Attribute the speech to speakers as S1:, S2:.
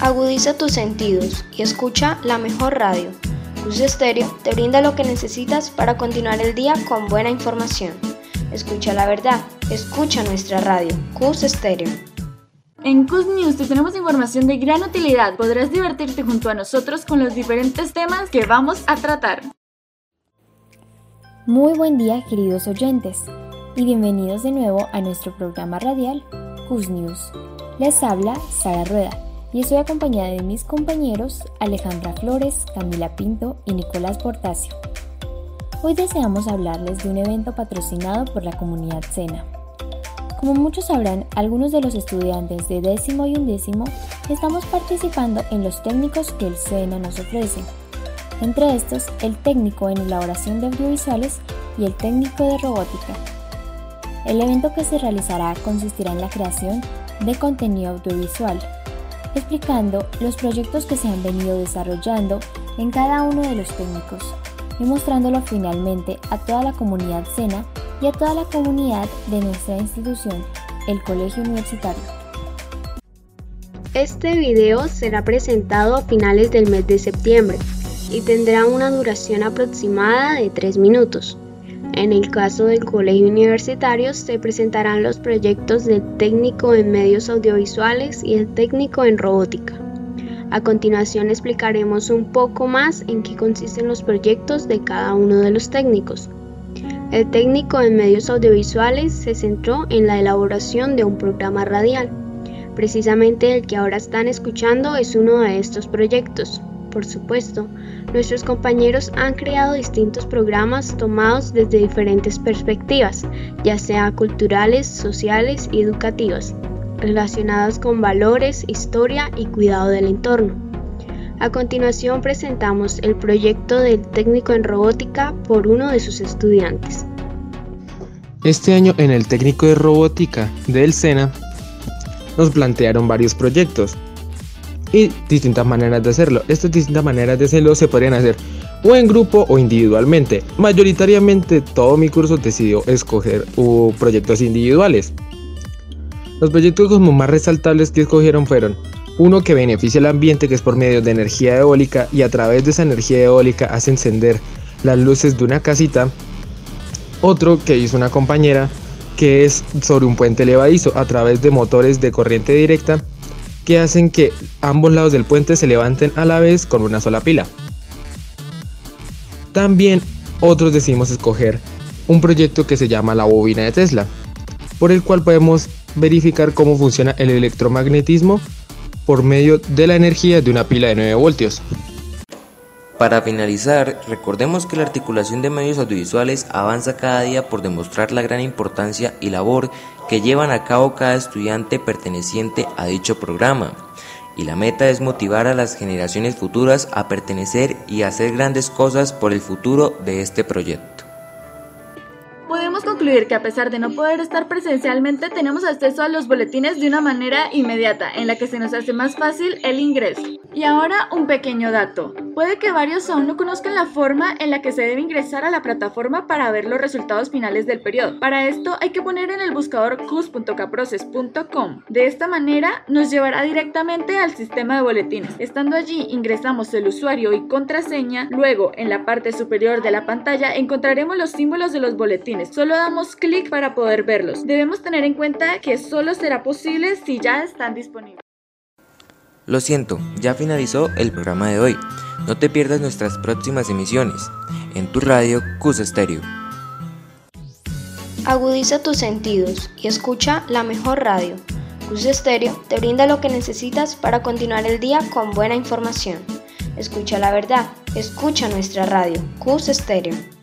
S1: Agudiza tus sentidos y escucha la mejor radio. Cus Estéreo te brinda lo que necesitas para continuar el día con buena información. Escucha la verdad, escucha nuestra radio, Cus Estéreo.
S2: En Cus News te tenemos información de gran utilidad. Podrás divertirte junto a nosotros con los diferentes temas que vamos a tratar.
S3: Muy buen día, queridos oyentes, y bienvenidos de nuevo a nuestro programa radial Cus News. Les habla Sara Rueda y estoy acompañada de mis compañeros Alejandra Flores, Camila Pinto y Nicolás Portacio. Hoy deseamos hablarles de un evento patrocinado por la comunidad SENA. Como muchos sabrán, algunos de los estudiantes de décimo y undécimo estamos participando en los técnicos que el SENA nos ofrece. Entre estos, el técnico en elaboración de audiovisuales y el técnico de robótica. El evento que se realizará consistirá en la creación de contenido audiovisual, explicando los proyectos que se han venido desarrollando en cada uno de los técnicos y mostrándolo finalmente a toda la comunidad SENA y a toda la comunidad de nuestra institución, el Colegio Universitario.
S1: Este video será presentado a finales del mes de septiembre y tendrá una duración aproximada de 3 minutos. En el caso del colegio universitario se presentarán los proyectos del técnico en medios audiovisuales y el técnico en robótica. A continuación explicaremos un poco más en qué consisten los proyectos de cada uno de los técnicos. El técnico en medios audiovisuales se centró en la elaboración de un programa radial. Precisamente el que ahora están escuchando es uno de estos proyectos. Por supuesto, nuestros compañeros han creado distintos programas tomados desde diferentes perspectivas, ya sea culturales, sociales y educativas, relacionadas con valores, historia y cuidado del entorno. A continuación presentamos el proyecto del técnico en robótica por uno de sus estudiantes.
S4: Este año en el técnico de robótica del SENA nos plantearon varios proyectos y distintas maneras de hacerlo. Estas distintas maneras de hacerlo se podrían hacer o en grupo o individualmente. Mayoritariamente todo mi curso decidió escoger proyectos individuales. Los proyectos como más resaltables que escogieron fueron uno que beneficia al ambiente que es por medio de energía eólica y a través de esa energía eólica hace encender las luces de una casita. Otro que hizo una compañera que es sobre un puente levadizo a través de motores de corriente directa que hacen que ambos lados del puente se levanten a la vez con una sola pila. También otros decidimos escoger un proyecto que se llama la bobina de Tesla, por el cual podemos verificar cómo funciona el electromagnetismo por medio de la energía de una pila de 9 voltios.
S5: Para finalizar, recordemos que la articulación de medios audiovisuales avanza cada día por demostrar la gran importancia y labor que llevan a cabo cada estudiante perteneciente a dicho programa. Y la meta es motivar a las generaciones futuras a pertenecer y hacer grandes cosas por el futuro de este proyecto
S2: concluir que a pesar de no poder estar presencialmente, tenemos acceso a los boletines de una manera inmediata, en la que se nos hace más fácil el ingreso. Y ahora un pequeño dato. Puede que varios aún no conozcan la forma en la que se debe ingresar a la plataforma para ver los resultados finales del periodo. Para esto hay que poner en el buscador cus.caproces.com. De esta manera nos llevará directamente al sistema de boletines. Estando allí ingresamos el usuario y contraseña, luego en la parte superior de la pantalla encontraremos los símbolos de los boletines. Solo damos clic para poder verlos. Debemos tener en cuenta que solo será posible si ya están disponibles.
S5: Lo siento, ya finalizó el programa de hoy. No te pierdas nuestras próximas emisiones en tu radio Cus Stereo.
S1: Agudiza tus sentidos y escucha la mejor radio. Cus Stereo te brinda lo que necesitas para continuar el día con buena información. Escucha la verdad, escucha nuestra radio, Cus Stereo.